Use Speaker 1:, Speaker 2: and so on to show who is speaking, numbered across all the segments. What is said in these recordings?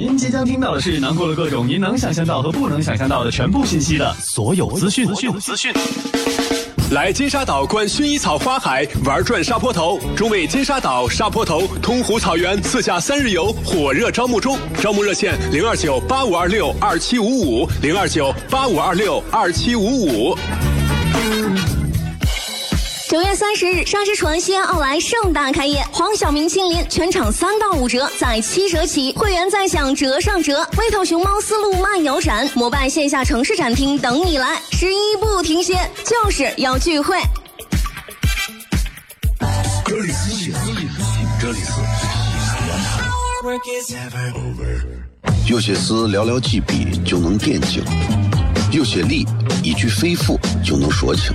Speaker 1: 您即将听到的是囊括了各种您能想象到和不能想象到的全部信息的所有资讯。资讯资讯。
Speaker 2: 来金沙岛观薰衣草花海，玩转沙坡头。中卫金沙岛、沙坡头、通湖草原自驾三日游火热招募中，招募热线零二九八五二六二七五五零二九八五二六二七五五。
Speaker 3: 九月三十日，沙之船西安奥莱盛大开业，黄晓明亲临，全场三到五折，在七折起，会员再享折上折。微头熊猫丝路漫游展、摩拜线下城市展厅等你来，十一不停歇，就是要聚会。
Speaker 4: 这里是西安，这里是西安。
Speaker 5: 有些事寥寥几笔就能点睛，有些力一句非腑就能说清。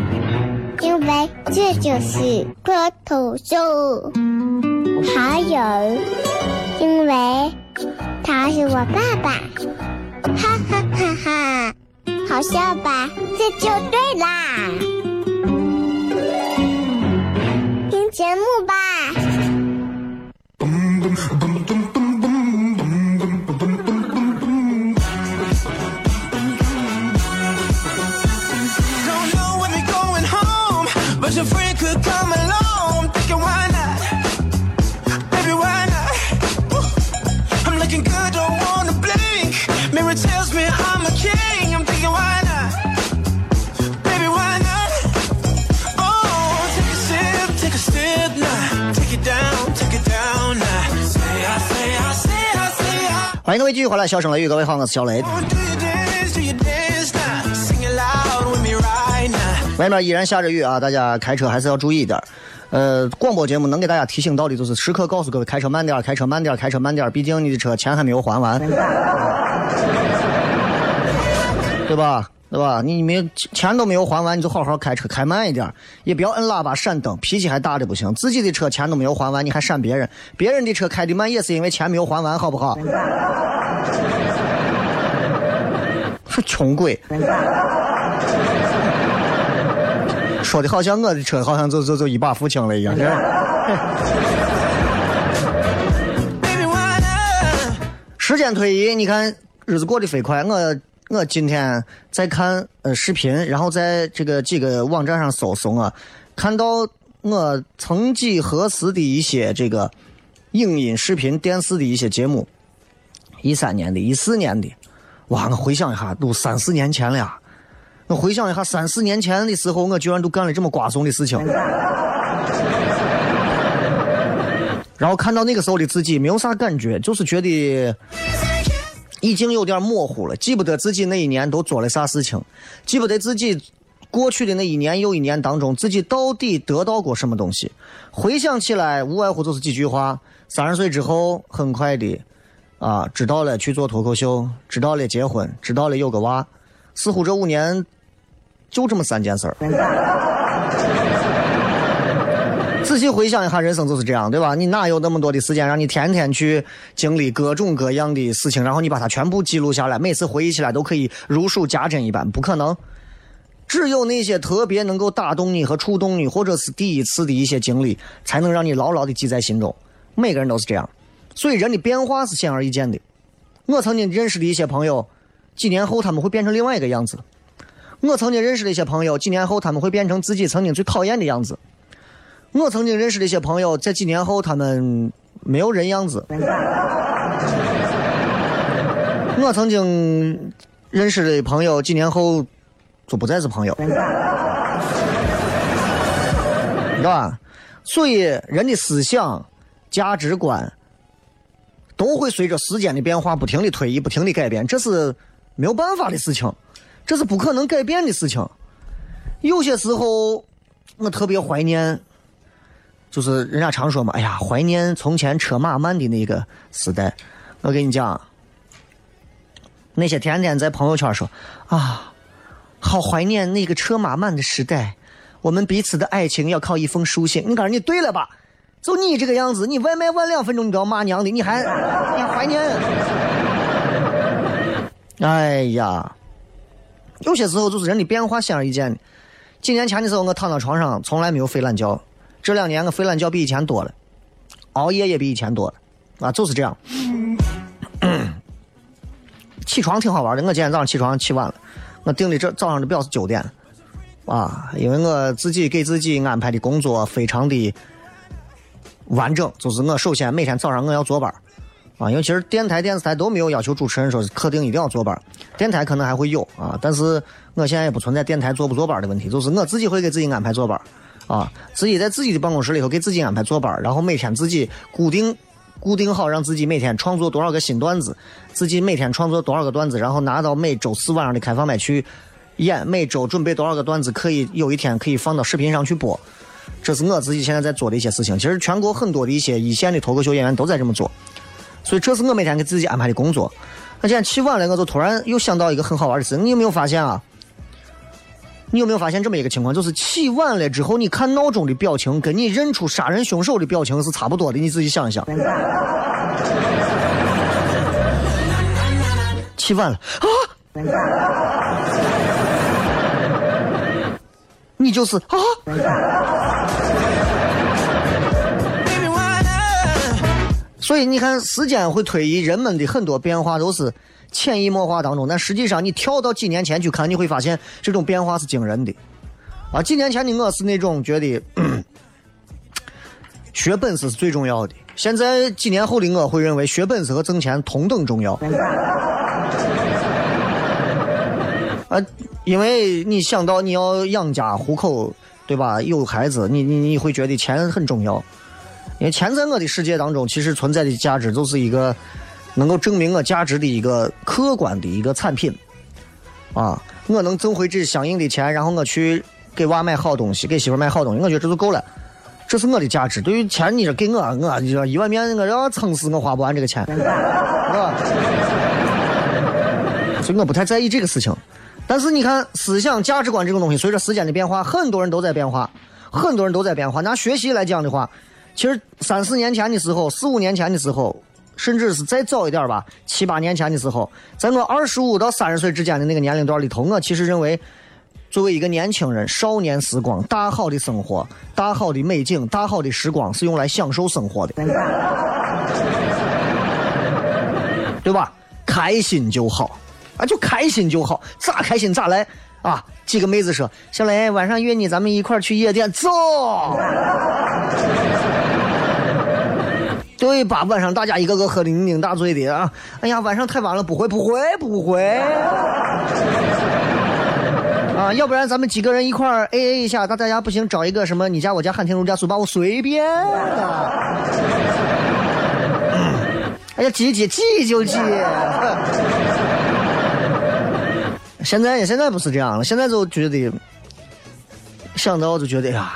Speaker 6: 因为这就是脱头秀，还有，因为他是我爸爸，哈哈哈哈，好笑吧？这就对啦，
Speaker 7: 回来，笑声雷雨，各位好，我是小雷。外面依然下着雨啊，大家开车还是要注意一点。呃，广播节目能给大家提醒到的，就是时刻告诉各位开车慢点，开车慢点，开车慢点。毕竟你的车钱还没有还完，对吧？对吧？你没钱都没有还完，你就好好开车，开慢一点，也不要摁喇叭闪灯，脾气还大的不行。自己的车钱都没有还完，你还闪别人，别人的车开的慢也是因为钱没有还完，好不好？是穷鬼，说的好像我的车好像就就就一把付清了一样。时间推移，你看日子过得飞快，我。我今天在看呃视频，然后在这个几个网站上搜搜啊，看到我曾几何时的一些这个影音、视频、电视的一些节目，一三年的、一四年的，哇！我回想一下，都三四年前了。我回想一下，三四年前的时候，我居然都干了这么瓜怂的事情。然后看到那个时候的自己，没有啥感觉，就是觉得。已经有点模糊了，记不得自己那一年都做了啥事情，记不得自己过去的那一年又一年当中自己到底得到过什么东西。回想起来，无外乎就是几句话：三十岁之后，很快的，啊，知道了去做脱口秀，知道了结婚，知道了有个娃，似乎这五年就这么三件事儿。仔细回想一下，人生就是这样，对吧？你哪有那么多的时间让你天天去经历各种各样的事情，然后你把它全部记录下来，每次回忆起来都可以如数家珍一般？不可能。只有那些特别能够打动你和触动你，或者是第一次的一些经历，才能让你牢牢的记在心中。每个人都是这样，所以人的变化是显而易见的。我曾经认识的一些朋友，几年后他们会变成另外一个样子；我曾经认识的一些朋友，几年后他们会变成自己曾经最讨厌的样子。我曾经认识的一些朋友，在几年后他们没有人样子。我曾经认识的朋友几年后就不再是朋友，知道吧？所以人的思想、价值观都会随着时间的变化不停的推移、不停的改变，这是没有办法的事情，这是不可能改变的事情。有些时候我特别怀念，就是人家常说嘛，哎呀，怀念从前车马慢的那个时代。我跟你讲，那些天天在朋友圈说啊，好怀念那个车马慢的时代。我们彼此的爱情要靠一封书信。你告诉你对了吧？就你这个样子，你外卖晚两分钟你都要骂娘的，你还你还怀念？哎呀，有些时候就是人的变化显而易见的。几年前的时候，我躺到床上从来没有睡懒觉，这两年我睡懒觉比以前多了，熬夜也比以前多了，啊，就是这样。起床挺好玩的，我今天早上起床起晚了，我定的这早上的表是九点。啊，因为我自己给自己安排的工作非常的完整，就是我首先每天早上我要坐班啊，因为其实电台、电视台都没有要求主持人说是肯定一定要坐班电台可能还会有啊，但是我现在也不存在电台坐不坐班的问题，就是我自己会给自己安排坐班啊，自己在自己的办公室里头给自己安排坐班然后每天自己固定固定好，让自己每天创作多少个新段子，自己每天创作多少个段子，然后拿到每周四晚上的开放麦去。演每周准备多少个段子，可以有一天可以放到视频上去播，这是我自己现在在做的一些事情。其实全国很多的一些一线的脱口秀演员都在这么做，所以这是我每天给自己安排的工作。那今天起晚了，我就突然又想到一个很好玩的事，你有没有发现啊？你有没有发现这么一个情况，就是起晚了之后，你看闹钟的表情，跟你认出杀人凶手的表情是差不多的。你自己想一想，起晚了啊！你就是啊！所以你看，时间会推移，人们的很多变化都是潜移默化当中。但实际上，你跳到几年前去看，你会发现这种变化是惊人的。啊，几年前的我是那种觉得学本事是最重要的，现在几年后的我会认为学本事和挣钱同等重要。啊。因为你想到你要养家糊口，对吧？有孩子，你你你会觉得钱很重要。因为钱在我的世界当中，其实存在的价值就是一个能够证明我价值的一个客观的一个产品。啊，我能挣回这相应的钱，然后我去给娃买好东西，给媳妇买好东西，我觉得这就够了。这是我的价值。对于钱，你说给我，我你说一碗面，我要撑死我花不完这个钱，是吧？所以我不太在意这个事情。但是你看，思想价值观这种东西，随着时间的变化，很多人都在变化，很多人都在变化。拿学习来讲的话，其实三四年前的时候，四五年前的时候，甚至是再早一点吧，七八年前的时候，在我二十五到三十岁之间的那个年龄段里头，我其实认为，作为一个年轻人，少年时光，大好的生活，大好的美景，大好的时光，是用来享受生活的，对吧？开心就好。啊，就开心就好，咋开心咋来啊！几个妹子说：“小雷，晚上约你，咱们一块去夜店，走。”对吧？晚上大家一个个喝的酩酊大醉的啊！哎呀，晚上太晚了，不会，不会，不会。啊，要不然咱们几个人一块 A A 一下，大大家不行，找一个什么你家我家汉庭如家速吧，我随便。哎呀，挤挤挤就挤。现在现在不是这样了，现在就觉得想到就觉得呀，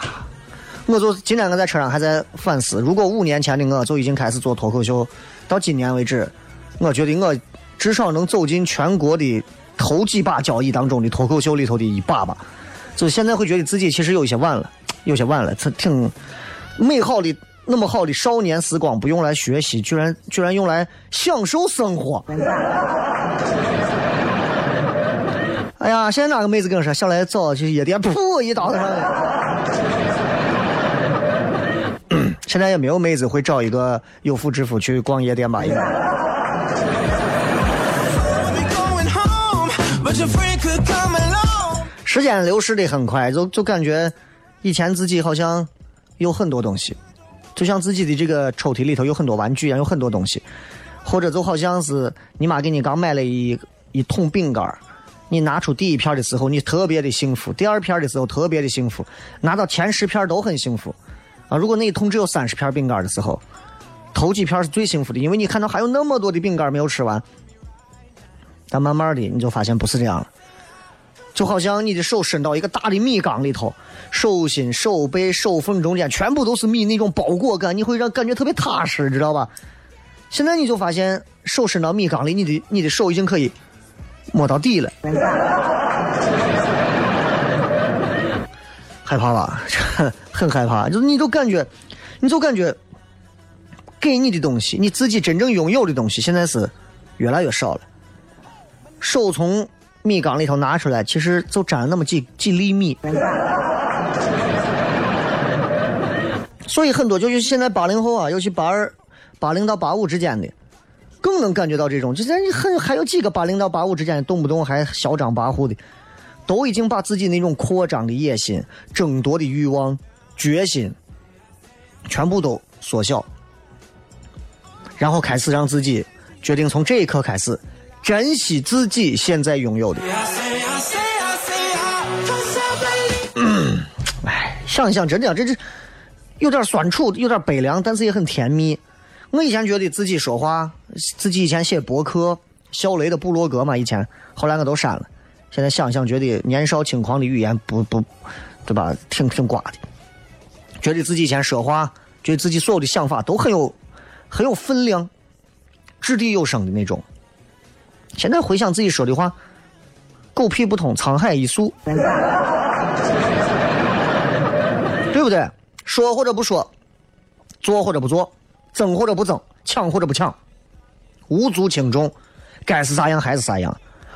Speaker 7: 我就今天我在车上还在反思，如果五年前的我就已经开始做脱口秀，到今年为止，我觉得我至少能走进全国的头几把交椅当中的脱口秀里头的一把吧。就现在会觉得自己其实有一些晚了，有些晚了，挺挺美好的那么好的少年时光不用来学习，居然居然用来享受生活。哎呀，现在哪个妹子跟我说，小来早去夜店，噗一刀子上来。现在也没有妹子会找一个有妇之夫去逛夜店吧？应该。时间流逝的很快，就就感觉以前自己好像有很多东西，就像自己的这个抽屉里头有很多玩具一样，有很多东西，或者就好像是你妈给你刚买了一。一桶饼干，你拿出第一片的时候，你特别的幸福；第二片的时候特别的幸福；拿到前十片都很幸福。啊，如果那一桶只有三十片饼干的时候，头几片是最幸福的，因为你看到还有那么多的饼干没有吃完。但慢慢的你就发现不是这样了，就好像你的手伸到一个大的米缸里头，手心、手背、手缝中间全部都是米，那种包裹感，你会让感觉特别踏实，知道吧？现在你就发现手伸到米缸里，你的你的手已经可以摸到底了，害怕吧？这 很害怕，就是你就感觉，你就感觉，给你的东西，你自己真正拥有的东西，现在是越来越少了。手从米缸里头拿出来，其实就沾了那么几几粒米。所以很多就是现在八零后啊，尤其八二、八零到八五之间的，更能感觉到这种。就现在很还有几个八零到八五之间，动不动还嚣张跋扈的，都已经把自己那种扩张的野心、争夺的欲望、决心，全部都缩小，然后开始让自己决定从这一刻开始。珍惜自己现在拥有的。哎，想一想，真的，这这有点酸楚，有点悲凉，但是也很甜蜜。我以前觉得自己说话，自己以前写博客，小雷的部落格嘛，以前后来我都删了。现在想想，觉得年少轻狂的语言不不，对吧？挺挺瓜的。觉得自己以前说话，觉得自己所有的想法都很有很有分量，掷地有声的那种。现在回想自己说的话，狗屁不通，沧海一粟，对不对？说或者不说，做或者不做，争或者不争，抢或者不抢，无足轻重，该是啥样还是啥样。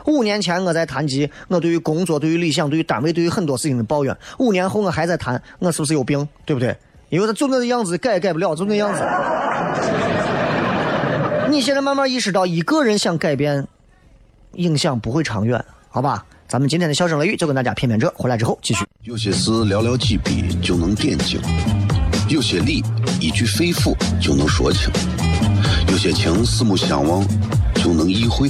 Speaker 7: 五年前我在谈及我对于工作、对于理想、对于单位、对于很多事情的抱怨，五年后我还在谈，我是不是有病？对不对？因为他就那个样子，改也改不了，就那样子。你现在慢慢意识到，一个人想改变。影响不会长远，好吧？咱们今天的笑声雷雨就跟大家片片这，回来之后继续。
Speaker 5: 有些事寥寥几笔就能点睛，有些理一句肺腑就能说清，有些情四目相望就能意会，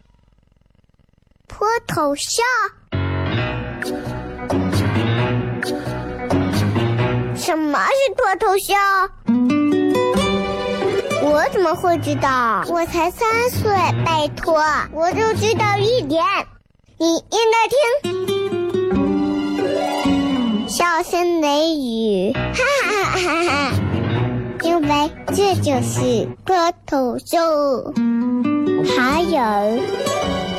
Speaker 6: 脱头像？什么是脱头像？我怎么会知道？我才三岁，拜托，我就知道一点。你应该听，笑声雷雨，哈哈哈哈哈！因为这就是脱头秀。还有，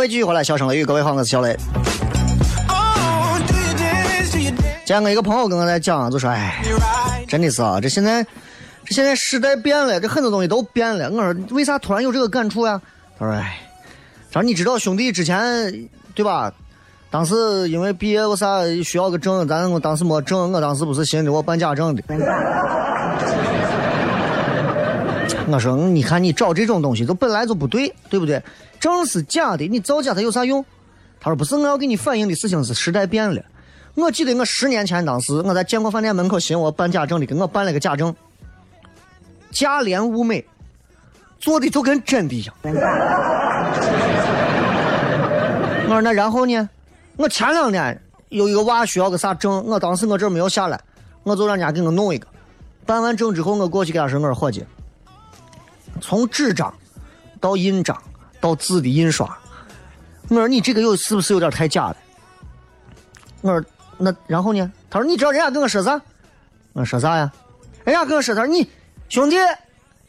Speaker 7: 欢迎各位继续回来，笑声雷雨，各位好，我是小雷。见我一个朋友跟我在讲，就说：“哎，真的是啊，这现在，这现在时代变了，这很多东西都变了。”我说：“为啥突然有这个感触呀？”他说：“哎，他说你知道兄弟之前对吧？当时因为毕业我啥需要个证，咱我当时没证，我当时不是寻思我办假证的。”我说：“你看你找这种东西，就本来就不对，对不对？”证是假的，你造假它有啥用？他说不是，我要给你反映的事情是时代变了。我记得我十年前当时我在建国饭店门口寻我办假证的，给我办了个假证，价廉物美，做的就跟真的一样。我说那然后呢？我前两年有一个娃需要个啥证，我当时我这没有下来，我就让人家给我弄一个。办完证之后，我过去给他说：“我说伙计，从纸张到印章到字的印刷，我说你这个有是不是有点太假了？”我说那然后呢？他说你知道人家跟我说啥？我说啥呀？人家跟我说他说你兄弟，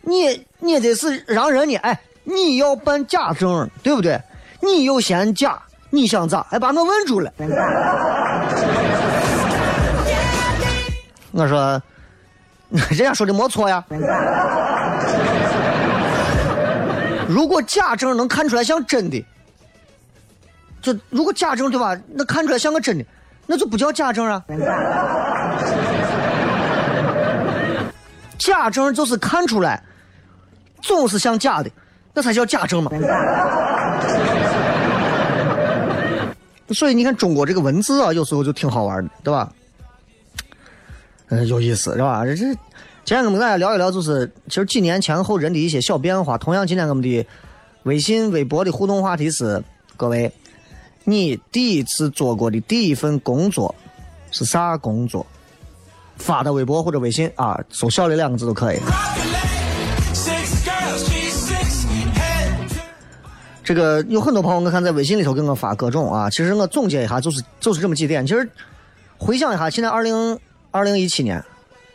Speaker 7: 你你得是让人呢，哎，你要办假证，对不对？你又嫌假，你想咋？还把我问住了。我说，人家说的没错呀。如果假证能看出来像真的，就如果假证对吧？那看出来像个真的，那就不叫假证啊。假证就是看出来总是像假的，那才叫假证嘛。所以你看中国这个文字啊，有时候就挺好玩的，对吧？嗯，有意思，是吧？这这，今天我们跟大家聊一聊，就是其实几年前后人的一些小变化。同样，今天我们的微信、微博的互动话题是：各位，你第一次做过的第一份工作是啥工作？发到微博或者微信啊，搜“小的”两个字都可以。这个有很多朋友，我看在微信里头给我发各种啊。其实我总结一下，就是就是这么几点。其实回想一下，现在二零二零一七年、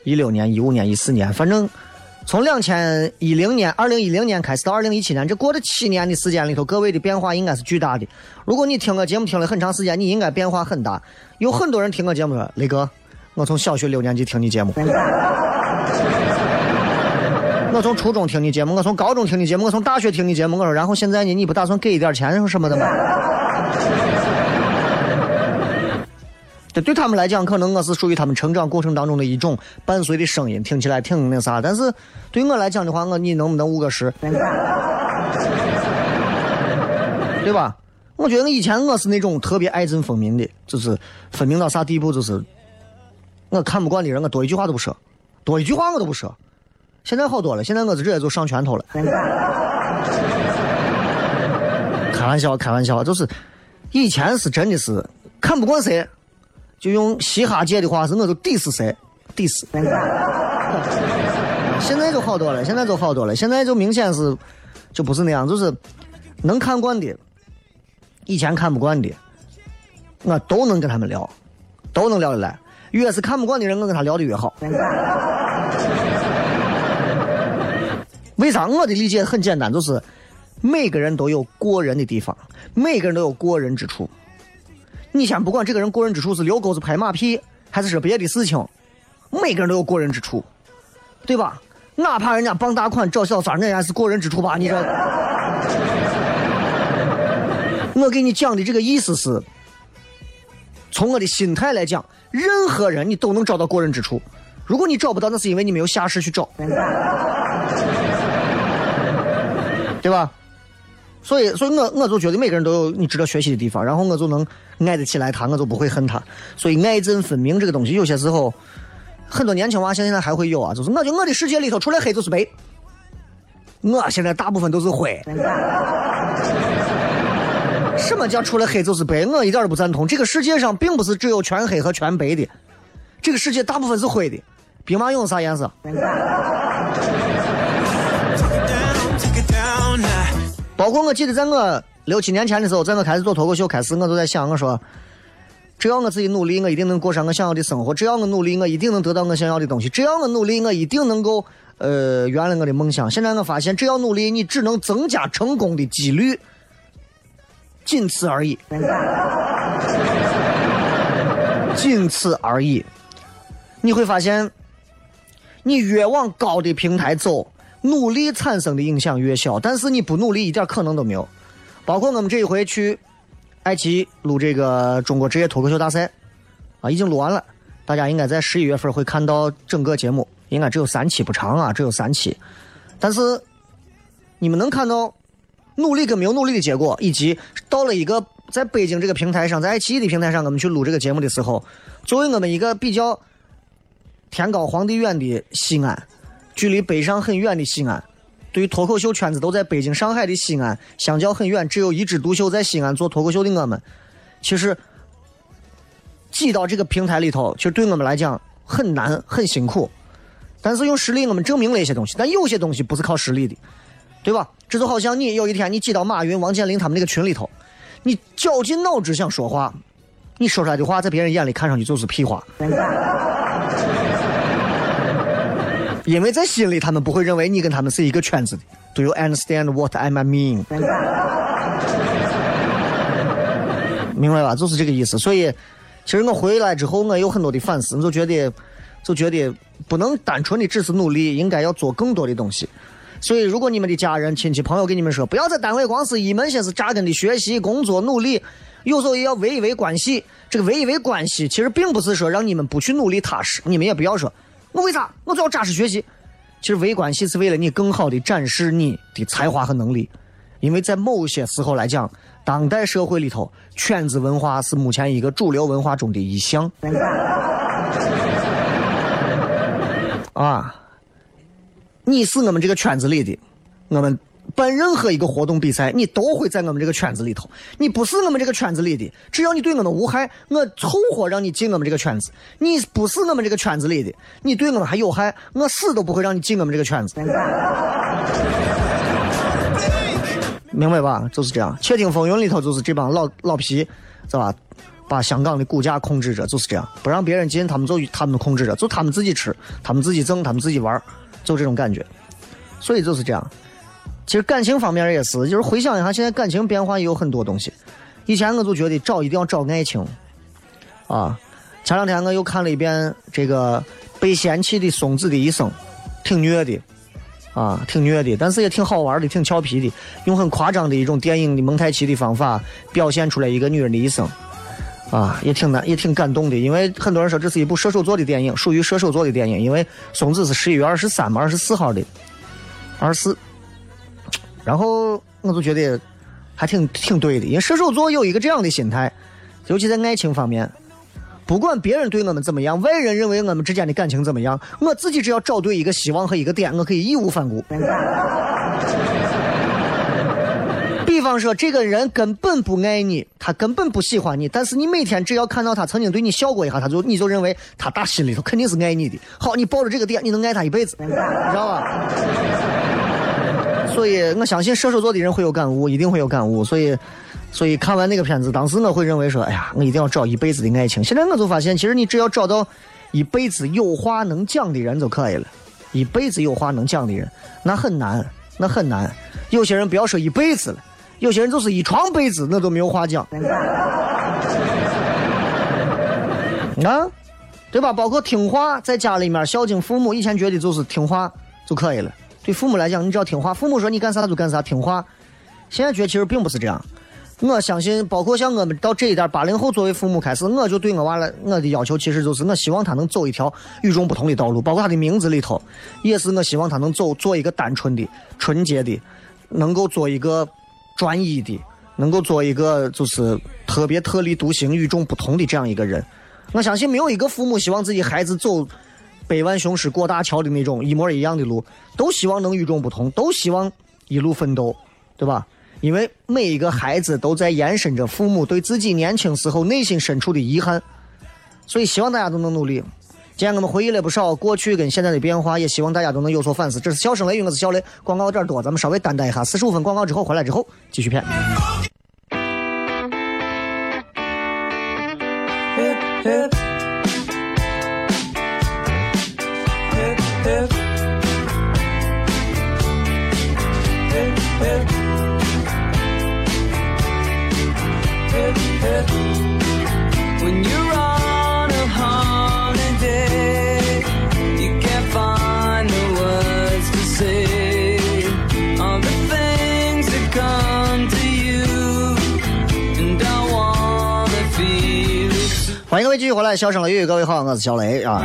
Speaker 7: 一六年、一五年、一四年，反正从两千一零年、二零一零年开始到二零一七年，这过了七年的时间里头，各位的变化应该是巨大的。如果你听我节目听了很长时间，你应该变化很大。有很多人听我节目说：“雷哥。”我从小学六年级听你节目，我从初中听你节目，我从高中听你节目，我从大学听你节目。我说，然后现在呢，你不打算给一点钱什么的吗？这对他们来讲，可能我是属于他们成长过程当中的一种伴随的声音，听起来挺那啥。但是对我来讲的话，我你能不能五个十？对吧？我觉得以前我是那种特别爱憎分明的，就是分明到啥地步，就是。我看不惯的人，我多一句话都不说，多一句话我都不说。现在好多了，现在我直接就上拳头了。开玩笑，开玩笑，就是以前是真的是看不惯谁，就用嘻哈界的话是，我就鄙视谁，鄙视。现在就好多了，现在就好多了，现在就明显是就不是那样，就是能看惯的，以前看不惯的，我都能跟他们聊，都能聊得来。越是看不惯的人，我跟他聊的越好。为啥？我的理解很简单，就是每个人都有过人的地方，每个人都有过人之处。你先不管这个人过人之处是遛狗子拍马屁，还是说别的事情，每个人都有过人之处，对吧？哪怕人家傍大款找小三，那也是过人之处吧？你这，我给你讲的这个意思是，从我的心态来讲。任何人你都能找到过人之处，如果你找不到，那是因为你没有下士去找，对吧？所以，所以我我就觉得每个人都有你值得学习的地方，然后我就能爱得起来他，我就不会恨他。所以爱憎分明这个东西，有些时候很多年轻娃现在还会有啊，就是我觉得我的世界里头除了黑就是白，我现在大部分都是灰。什么叫除了黑就是白？我一点都不赞同。这个世界上并不是只有全黑和全白的，这个世界大部分是灰的。兵马俑啥颜色？包括我记得在我六七年前的时候，在我开始做脱口秀开始，我都在想，我说，只要我自己努力，我一定能过上我想要的生活；只要我努力，我一定能得到我想要的东西；只要我努力，我一定能够呃圆了我的梦想。现在我发现，只要努力，你只能增加成功的几率。仅此而已，仅此而已。你会发现，你越往高的平台走，努力产生的影响越小。但是你不努力，一点可能都没有。包括我们这一回去爱奇艺录这个中国职业脱口秀大赛，啊，已经录完了。大家应该在十一月份会看到整个节目，应该只有三期，不长啊，只有三期。但是你们能看到。努力跟没有努力的结果，以及到了一个在北京这个平台上，在爱奇艺的平台上，我们去录这个节目的时候，作为我们一个比较天高皇帝远的西安，距离北上很远的西安，对于脱口秀圈子都在北京、上海的西安，相较很远，只有一枝独秀在西安做脱口秀的我们，其实挤到这个平台里头，其实对我们来讲很难、很辛苦。但是用实力，我们证明了一些东西。但有些东西不是靠实力的，对吧？这就好像你有一天你挤到马云、王健林他们那个群里头，你绞尽脑汁想说话，你说出来的话在别人眼里看上去就是屁话。因为在心里，他们不会认为你跟他们是一个圈子的。Do you understand what I mean？明白吧？就是这个意思。所以，其实我回来之后，我有很多的反思，就觉得，就觉得不能单纯的只是努力，应该要做更多的东西。所以，如果你们的家人、亲戚、朋友跟你们说，不要在单位光是一门心思扎根的学习、工作、努力，有时候也要维一维关系。这个维一维关系，其实并不是说让你们不去努力踏实，你们也不要说。我为啥？我就要扎实学习。其实维关系是为了你更好的展示你的才华和能力，因为在某些时候来讲，当代社会里头，圈子文化是目前一个主流文化中的一项。啊，你是我们这个圈子里的，我们。办任何一个活动比赛，你都会在我们这个圈子里头。你不是我们这个圈子里的，只要你对我们无害，我凑合让你进我们这个圈子。你不是我们这个圈子里的，你对我们还有害，我死都不会让你进我们这个圈子。明白吧？就是这样。窃听风云里头就是这帮老老皮，是吧？把香港的股价控制着，就是这样，不让别人进，他们就他们控制着，就他们自己吃，他们自己挣，他们自己玩，就这种感觉。所以就是这样。其实感情方面也是，就是回想一下，现在感情变化也有很多东西。以前我就觉得找一定要找爱情，啊，前两天我又看了一遍这个被嫌弃的松子的一生，挺虐的，啊，挺虐的，但是也挺好玩的，挺俏皮的，用很夸张的一种电影的蒙太奇的方法表现出来一个女人的一生，啊，也挺难，也挺感动的。因为很多人说这是一部射手座的电影，属于射手座的电影，因为松子是十一月二十三嘛，二十四号的，二十四。然后我就觉得还挺挺对的，因为射手座有一个这样的心态，尤其在爱情方面，不管别人对我们怎么样，外人认为我们之间的感情怎么样，我自己只要找对一个希望和一个点，我可以义无反顾。比方说，这个人根本不爱你，他根本不喜欢你，但是你每天只要看到他曾经对你笑过一下，他就你就认为他打心里头肯定是爱你的。好，你抱着这个点，你能爱他一辈子，你知道吧？所以我相信射手座的人会有感悟，一定会有感悟。所以，所以看完那个片子，当时我会认为说：“哎呀，我一定要找一辈子的爱情。”现在我就发现，其实你只要找到一辈子有话能讲的人就可以了。一辈子有话能讲的人，那很难，那很难。有些人不要说一辈子了，有些人就是一床被子，那都没有话讲。啊，对吧？包括听话，在家里面孝敬父母，以前觉得就是听话就可以了。对父母来讲，你只要听话，父母说你干啥就干啥，听话。现在觉得其实并不是这样。我相信，包括像我们到这一代八零后作为父母开始，我就对我娃来，我的要求其实就是，我希望他能走一条与众不同的道路。包括他的名字里头，也是我希望他能走做一个单纯的、纯洁的，能够做一个专一的，能够做一个就是特别特立独行、与众不同的这样一个人。我相信没有一个父母希望自己孩子走。百万雄师过大桥的那种一模一样的路，都希望能与众不同，都希望一路奋斗，对吧？因为每一个孩子都在延伸着父母对自己年轻时候内心深处的遗憾，所以希望大家都能努力。今天我们回忆了不少过去跟现在的变化，也希望大家都能有所反思。这是笑声雷雨，我是小雷。广告有点多，咱们稍微担待一下。四十五分广告之后回来之后继续片。欢迎各位继续回来，笑声雷雨，各位好，我是小雷啊。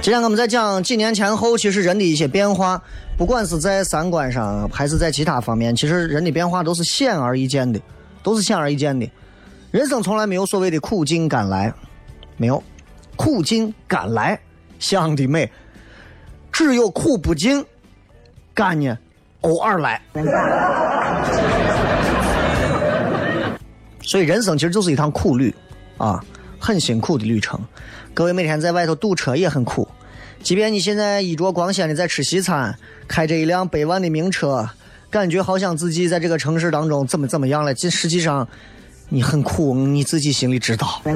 Speaker 7: 今天我们在讲几年前后，其实人的一些变化，不管是在三观上，还是在其他方面，其实人的变化都是显而易见的，都是显而易见的。人生从来没有所谓的苦尽甘来，没有，苦尽甘来，想的美。只有苦不尽，干呢偶尔来。所以人生其实就是一趟苦旅，啊，很辛苦的旅程。各位每天在外头堵车也很苦，即便你现在衣着光鲜的在吃西餐，开着一辆百万的名车，感觉好像自己在这个城市当中怎么怎么样了，这实际上你很苦，你自己心里知道。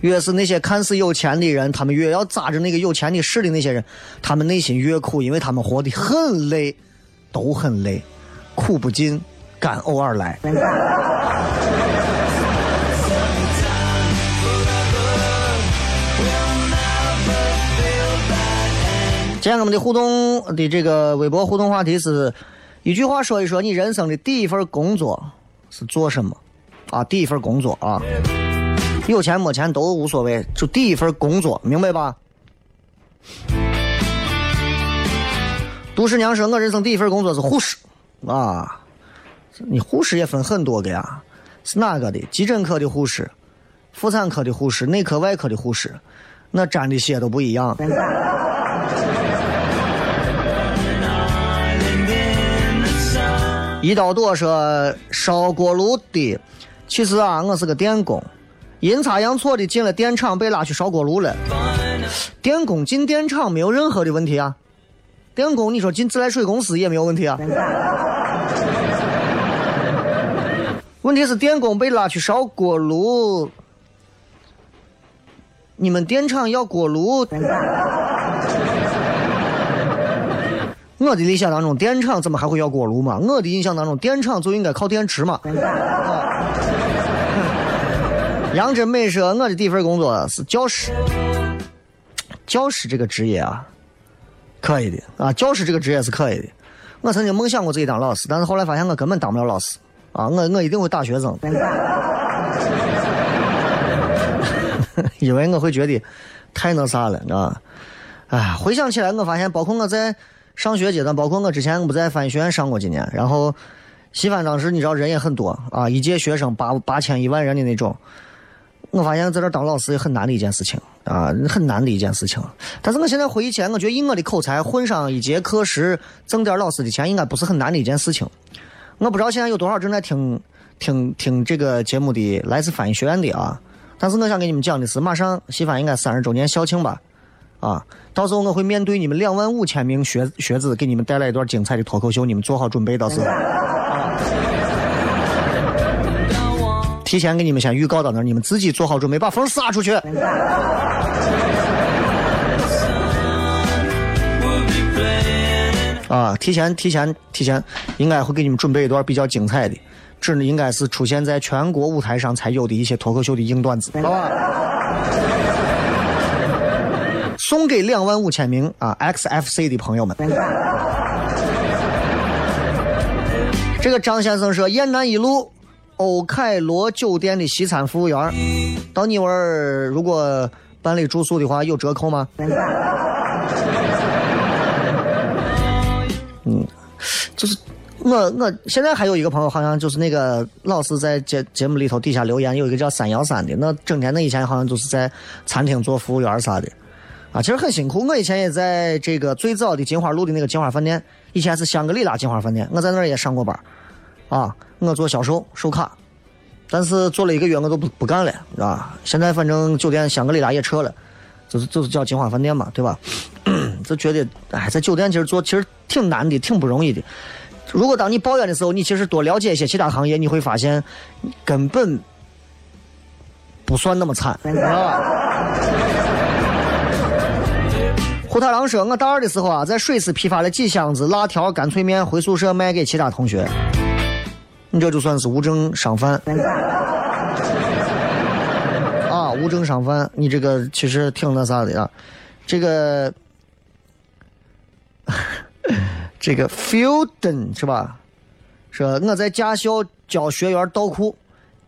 Speaker 7: 越是那些看似有钱的人，他们越要扎着那个有钱的势的那些人，他们内心越苦，因为他们活得很累，都很累，苦不尽，甘偶尔来。今天我们的互动的这个微博互动话题是：一句话说一说你人生的第一份工作是做什么？啊，第一份工作啊。有钱没钱都无所谓，就第一份工作，明白吧？杜十娘说：“我人生第一份工作是护士，啊，你护士也分很多个呀，是哪个的？急诊科的护士，妇产科的护士，内科外科的护士，那沾的血都不一样。”一刀多说：“烧锅炉的，其实啊，我是个电工。”阴差阳错的进了电厂，被拉去烧锅炉了。电工进电厂没有任何的问题啊。电工，你说进自来水公司也没有问题啊。问题是电工被拉去烧锅炉，你们电厂要锅炉？我的理想当中，电厂怎么还会要锅炉嘛？我的印象当中，电厂就应该靠电池嘛。杨真美说：“我的第一份工作是教师。教师这个职业啊，可以的啊，教师这个职业是可以的。我曾经梦想过自己当老师，但是后来发现我根本当不了老师啊！我我一定会打学生，因为我会觉得太那啥了，啊！哎，回想起来，我发现，包括我在上学阶段，包括我之前不在翻译学院上过几年，然后西翻当时你知道人也很多啊，一届学生八八千一万人的那种。”我发现在这当老师也很难的一件事情啊，很难的一件事情。但是我现在回忆起来，我觉得以我的口才混上一节课时挣点老师的钱，应该不是很难的一件事情。我不知道现在有多少正在听听听这个节目的来自翻译学院的啊。但是我想给你们讲的是，马上西翻应该三十周年校庆吧？啊，到时候我会面对你们两万五千名学学子，给你们带来一段精彩的脱口秀，你们做好准备，到时候。提前给你们先预告到那，你们自己做好准备，把风撒出去。啊，提前提前提前，应该会给你们准备一段比较精彩的，这应该是出现在全国舞台上才有的一些脱口秀的硬段子，好吧？送给两万五千名啊 XFC 的朋友们。这个张先生说：“雁南一路。”欧凯罗酒店的西餐服务员，到你那儿如果办理住宿的话，有折扣吗？就是我我现在还有一个朋友，好像就是那个老是在节节目里头底下留言，有一个叫三幺三的，那整天那以前好像就是在餐厅做服务员啥的，啊，其实很辛苦。我以前也在这个最早的金花路的那个金花饭店，以前是香格里拉金花饭店，我在那儿也上过班，啊。我做销售，售卡，但是做了一个月，我都不不干了，啊！现在反正酒店香格里拉也撤了，就是就是叫金花饭店嘛，对吧？就觉得，哎，在酒店其实做其实挺难的，挺不容易的。如果当你抱怨的时候，你其实多了解一些其他行业，你会发现根本不算那么惨。胡太郎说：“我大二的时候啊，在水师批发了几箱子辣条、干脆面，回宿舍卖给其他同学。”你这就算是无证商贩啊！无证商贩，你这个其实挺那啥的啊。这个 这个 Fielden 是吧？说我在驾校教学员倒库，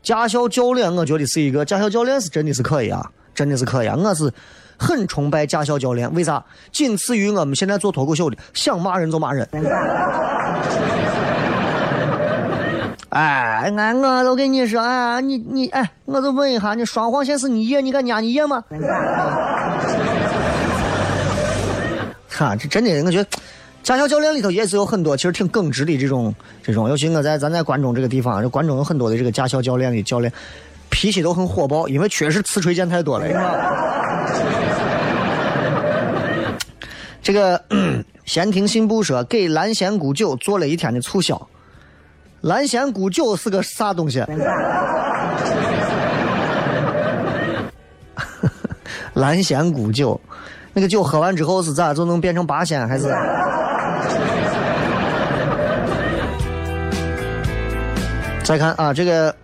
Speaker 7: 驾校教练，我觉得是一个驾校教练是真的是可以啊，真的是可以啊！我是很崇拜驾校教练，为啥？仅次于我们现在做脱口秀的，想骂人就骂人。哎，俺我都跟你说，哎，你你哎，我就问一下，你双黄线是你爷，你敢压你爷吗？哈，这真的，我觉得驾校教练里头也是有很多其实挺耿直的这种这种，尤其我在咱在关中这个地方，这关中有很多的这个驾校教练的教练，脾气都很火爆，因为确实刺锤见太多了。这个 闲庭信步说给蓝仙姑酒做了一天的促销。蓝仙姑酒是个啥东西？蓝仙姑酒，那个酒喝完之后是咋就能变成八仙？还是？再看啊，这个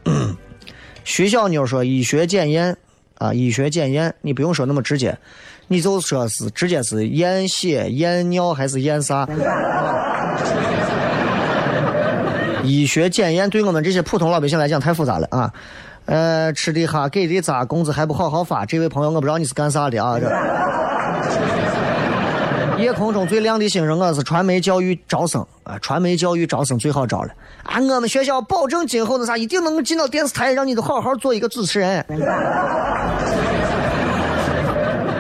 Speaker 7: 徐小妞说医学检验啊，医学检验你不用说那么直接，你就说是直接是验血、验尿还是验啥？医学检验对我们这些普通老百姓来讲太复杂了啊！呃，吃的哈，给的咋，工资还不好好发？这位朋友，我不知道你是干啥的啊？这夜空中最亮的星人，我是传媒教育招生啊！传媒教育招生最好招了啊！我们学校保证今后那啥，一定能进到电视台，让你都好好做一个主持人。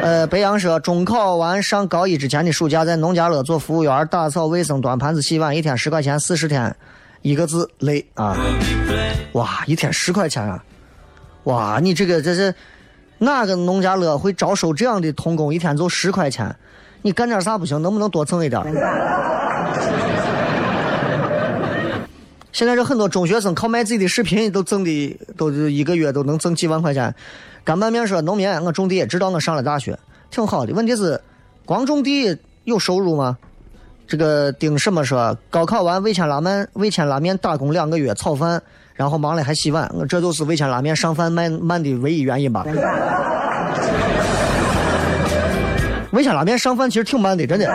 Speaker 7: 呃，白羊说，中考完上高一之前的暑假，在农家乐做服务员，打扫卫生、端盘子、洗碗，一天十块钱，四十天。一个字累啊！哇，一天十块钱啊！哇，你这个这是哪个农家乐会招收这样的童工？一天就十块钱，你干点啥不行？能不能多挣一点？现在这很多中学生靠卖自己的视频都挣的，都一个月都能挣几万块钱。干拌面说农民，我种地，直到我上了大学，挺好的。问题是，光种地有收入吗？这个丁什么说，高考完味千拉面，味千拉面打工两个月炒饭，然后忙了还洗碗，我这就是味千拉面上饭慢慢的唯一原因吧。味千拉面上饭其实挺慢的，真的。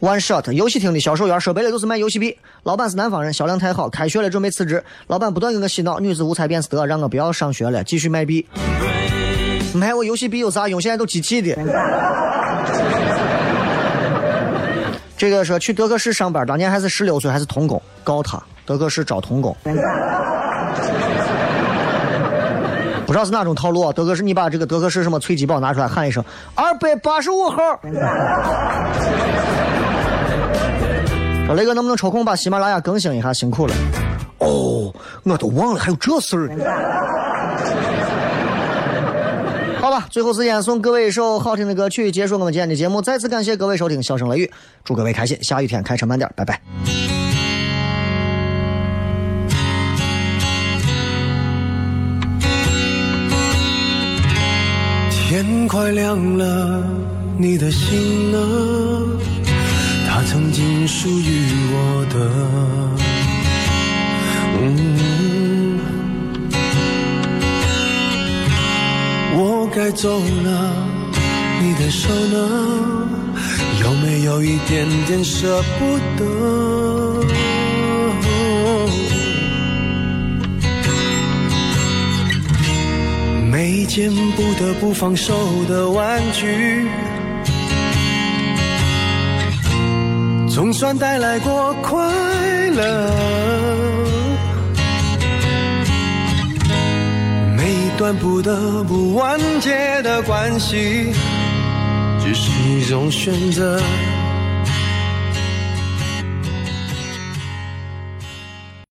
Speaker 7: One shot 游戏厅的销售员说白了就是卖游戏币，老板是南方人，销量太好，开学了准备辞职，老板不断给我洗脑，女子无才便是德，让我不要上学了，继续卖币。卖我游戏币有啥用？现在都机器的。这个说去德克士上班，当年还是十六岁，还是童工，告他德克士招童工。不知道是哪种套路啊？德克士，你把这个德克士什么脆鸡堡拿出来，喊一声二百八十五号。说雷哥能不能抽空把喜马拉雅更新一下？辛苦了。哦，我都忘了还有这事儿。好吧，最后时间送各位一首好听的歌曲，结束我们今天的节目。再次感谢各位收听《笑声雷雨》，祝各位开心。下雨天开车慢点，拜拜。
Speaker 8: 天快亮了，你的心呢？它曾经属于我的。我该走了，你的手呢？有没有一点点舍不得？每一件不得不放手的玩具，总算带来过快乐。每一段不得不完结的关系，只是一种选择。